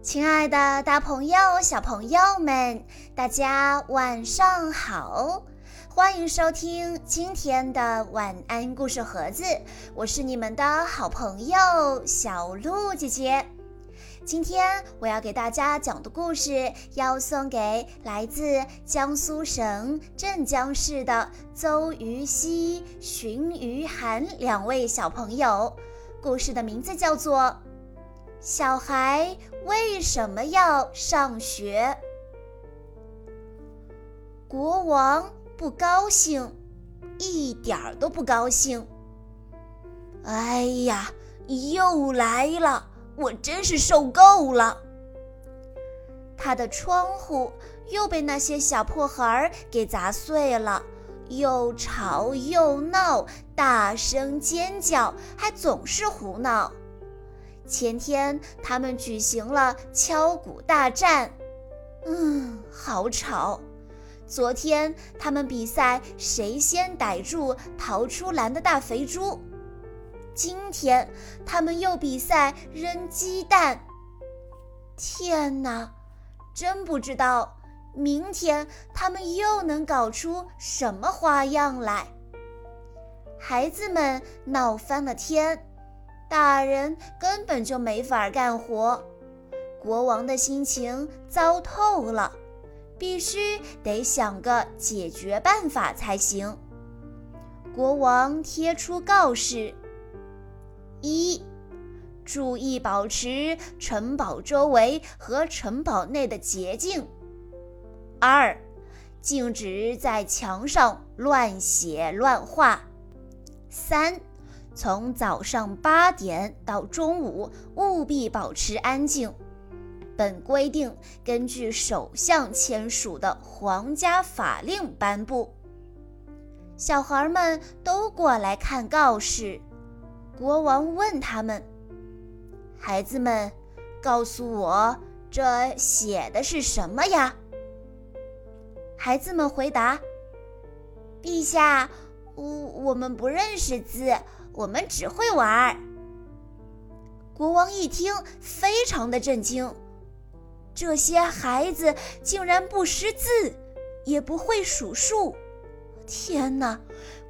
亲爱的，大朋友、小朋友们，大家晚上好！欢迎收听今天的晚安故事盒子，我是你们的好朋友小鹿姐姐。今天我要给大家讲的故事，要送给来自江苏省镇江市的邹于熙、荀于涵两位小朋友。故事的名字叫做《小孩为什么要上学》。国王不高兴，一点儿都不高兴。哎呀，又来了！我真是受够了。他的窗户又被那些小破孩儿给砸碎了，又吵又闹，大声尖叫，还总是胡闹。前天他们举行了敲鼓大战，嗯，好吵。昨天他们比赛谁先逮住逃出栏的大肥猪。今天他们又比赛扔鸡蛋。天哪，真不知道明天他们又能搞出什么花样来。孩子们闹翻了天，大人根本就没法干活。国王的心情糟透了，必须得想个解决办法才行。国王贴出告示。一，注意保持城堡周围和城堡内的洁净。二，禁止在墙上乱写乱画。三，从早上八点到中午务必保持安静。本规定根据首相签署的皇家法令颁布。小孩们都过来看告示。国王问他们：“孩子们，告诉我，这写的是什么呀？”孩子们回答：“陛下，我我们不认识字，我们只会玩。”国王一听，非常的震惊：这些孩子竟然不识字，也不会数数！天哪！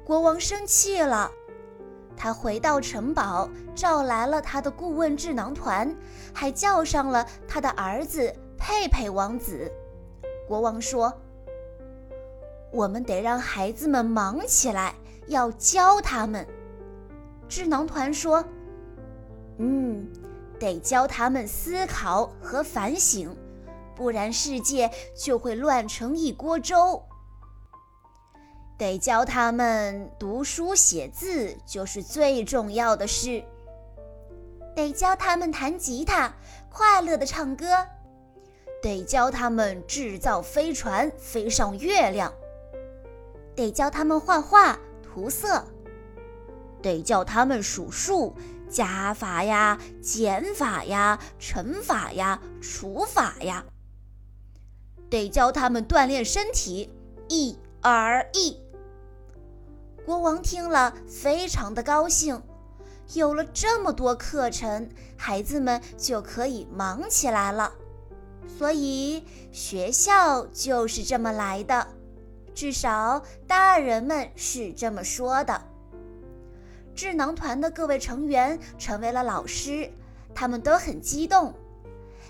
国王生气了。他回到城堡，召来了他的顾问智囊团，还叫上了他的儿子佩佩王子。国王说：“我们得让孩子们忙起来，要教他们。”智囊团说：“嗯，得教他们思考和反省，不然世界就会乱成一锅粥。”得教他们读书写字，就是最重要的事。得教他们弹吉他，快乐的唱歌。得教他们制造飞船，飞上月亮。得教他们画画、涂色。得教他们数数，加法呀，减法呀，乘法呀，除法呀。得教他们锻炼身体，一、二、一。国王听了，非常的高兴。有了这么多课程，孩子们就可以忙起来了。所以学校就是这么来的，至少大人们是这么说的。智囊团的各位成员成为了老师，他们都很激动。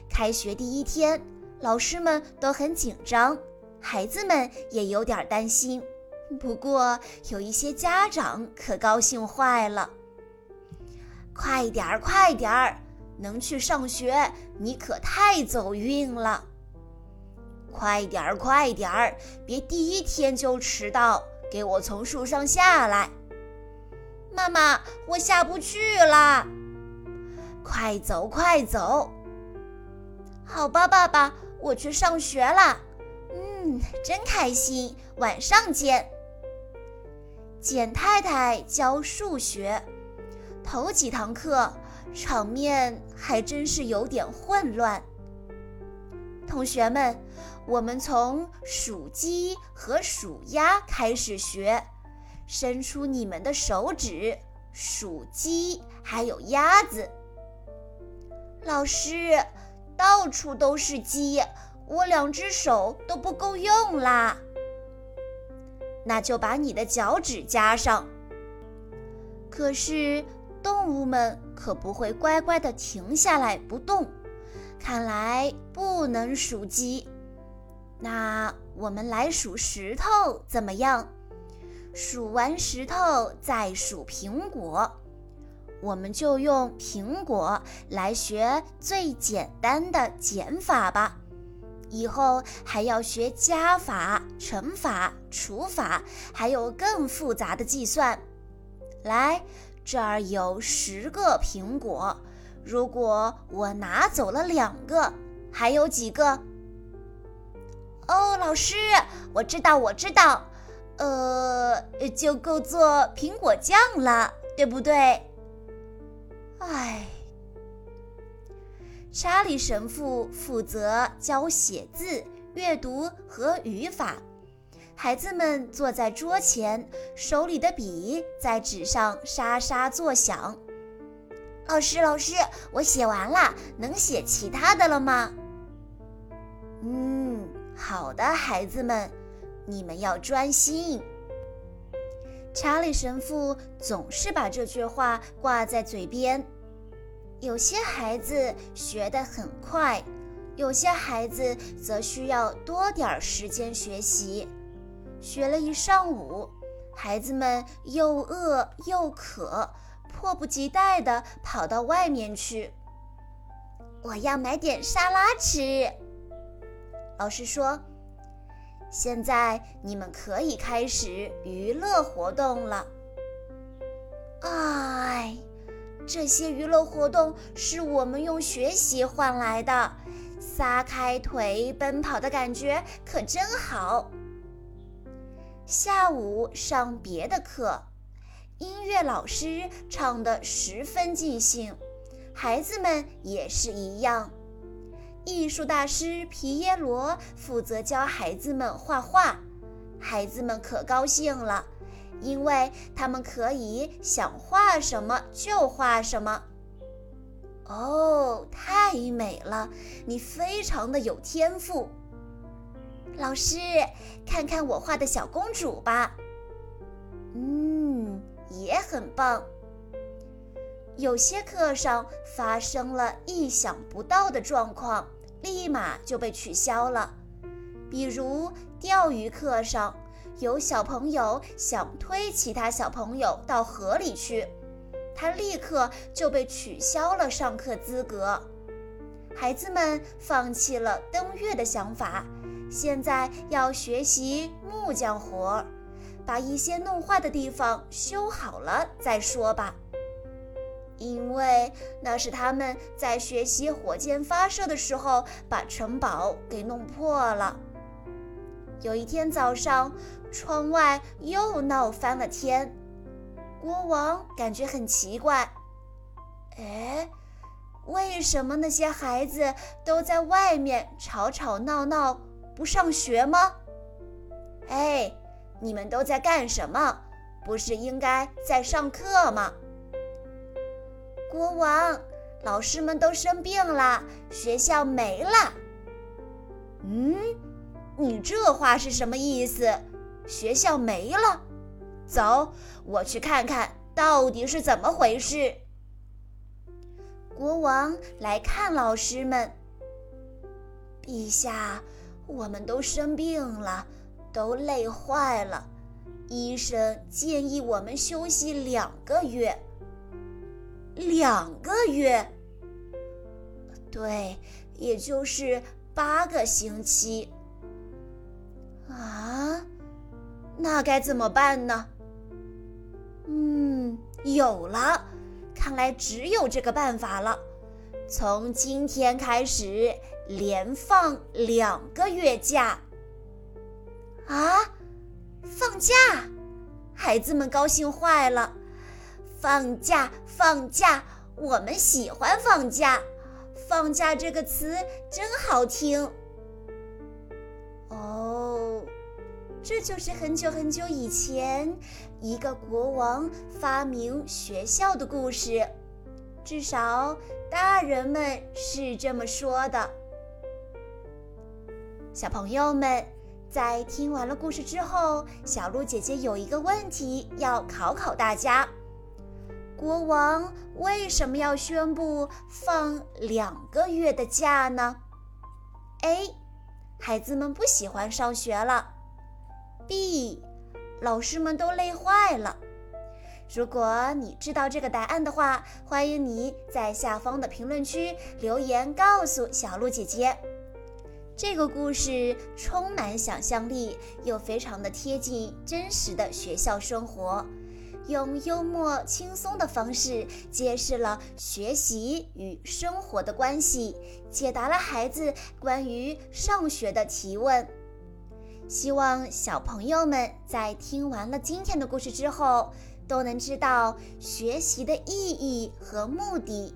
开学第一天，老师们都很紧张，孩子们也有点担心。不过有一些家长可高兴坏了。快点儿，快点儿，能去上学，你可太走运了。快点儿，快点儿，别第一天就迟到，给我从树上下来。妈妈，我下不去了。快走，快走。好吧，爸爸，我去上学了。嗯，真开心。晚上见。简太太教数学，头几堂课场面还真是有点混乱。同学们，我们从数鸡和数鸭开始学，伸出你们的手指数鸡，还有鸭子。老师，到处都是鸡，我两只手都不够用啦。那就把你的脚趾加上。可是动物们可不会乖乖的停下来不动，看来不能数鸡。那我们来数石头怎么样？数完石头再数苹果，我们就用苹果来学最简单的减法吧。以后还要学加法、乘法、除法，还有更复杂的计算。来，这儿有十个苹果，如果我拿走了两个，还有几个？哦，老师，我知道，我知道，呃，就够做苹果酱了，对不对？哎，查理神父负责教写字、阅读和语法，孩子们坐在桌前，手里的笔在纸上沙沙作响。老师，老师，我写完了，能写其他的了吗？嗯。好的，孩子们，你们要专心。查理神父总是把这句话挂在嘴边。有些孩子学得很快，有些孩子则需要多点时间学习。学了一上午，孩子们又饿又渴，迫不及待地跑到外面去。我要买点沙拉吃。老师说：“现在你们可以开始娱乐活动了。”哎，这些娱乐活动是我们用学习换来的，撒开腿奔跑的感觉可真好。下午上别的课，音乐老师唱得十分尽兴，孩子们也是一样。艺术大师皮耶罗负责教孩子们画画，孩子们可高兴了，因为他们可以想画什么就画什么。哦，太美了！你非常的有天赋，老师，看看我画的小公主吧。嗯，也很棒。有些课上发生了意想不到的状况。立马就被取消了。比如钓鱼课上，有小朋友想推其他小朋友到河里去，他立刻就被取消了上课资格。孩子们放弃了登月的想法，现在要学习木匠活，把一些弄坏的地方修好了再说吧。因为那是他们在学习火箭发射的时候把城堡给弄破了。有一天早上，窗外又闹翻了天，国王感觉很奇怪。哎，为什么那些孩子都在外面吵吵闹闹，不上学吗？哎，你们都在干什么？不是应该在上课吗？国王，老师们都生病了，学校没了。嗯，你这话是什么意思？学校没了？走，我去看看到底是怎么回事。国王来看老师们。陛下，我们都生病了，都累坏了，医生建议我们休息两个月。两个月，对，也就是八个星期。啊，那该怎么办呢？嗯，有了，看来只有这个办法了。从今天开始，连放两个月假。啊，放假，孩子们高兴坏了。放假，放假，我们喜欢放假。放假这个词真好听。哦，这就是很久很久以前，一个国王发明学校的故事。至少大人们是这么说的。小朋友们，在听完了故事之后，小鹿姐姐有一个问题要考考大家：国王为什么要宣布放两个月的假呢？A. 孩子们不喜欢上学了。B. 老师们都累坏了。如果你知道这个答案的话，欢迎你在下方的评论区留言告诉小鹿姐姐。这个故事充满想象力，又非常的贴近真实的学校生活，用幽默轻松的方式揭示了学习与生活的关系，解答了孩子关于上学的提问。希望小朋友们在听完了今天的故事之后。都能知道学习的意义和目的。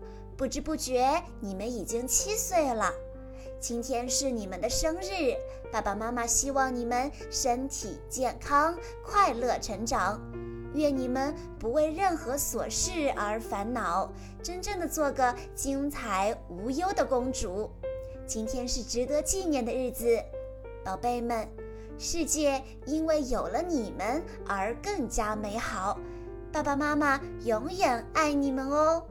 不知不觉你们已经七岁了。今天是你们的生日，爸爸妈妈希望你们身体健康、快乐成长。愿你们不为任何琐事而烦恼，真正的做个精彩无忧的公主。今天是值得纪念的日子，宝贝们。”世界因为有了你们而更加美好，爸爸妈妈永远爱你们哦。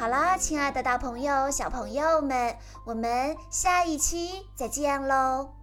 好啦，亲爱的大朋友、小朋友们，我们下一期再见喽。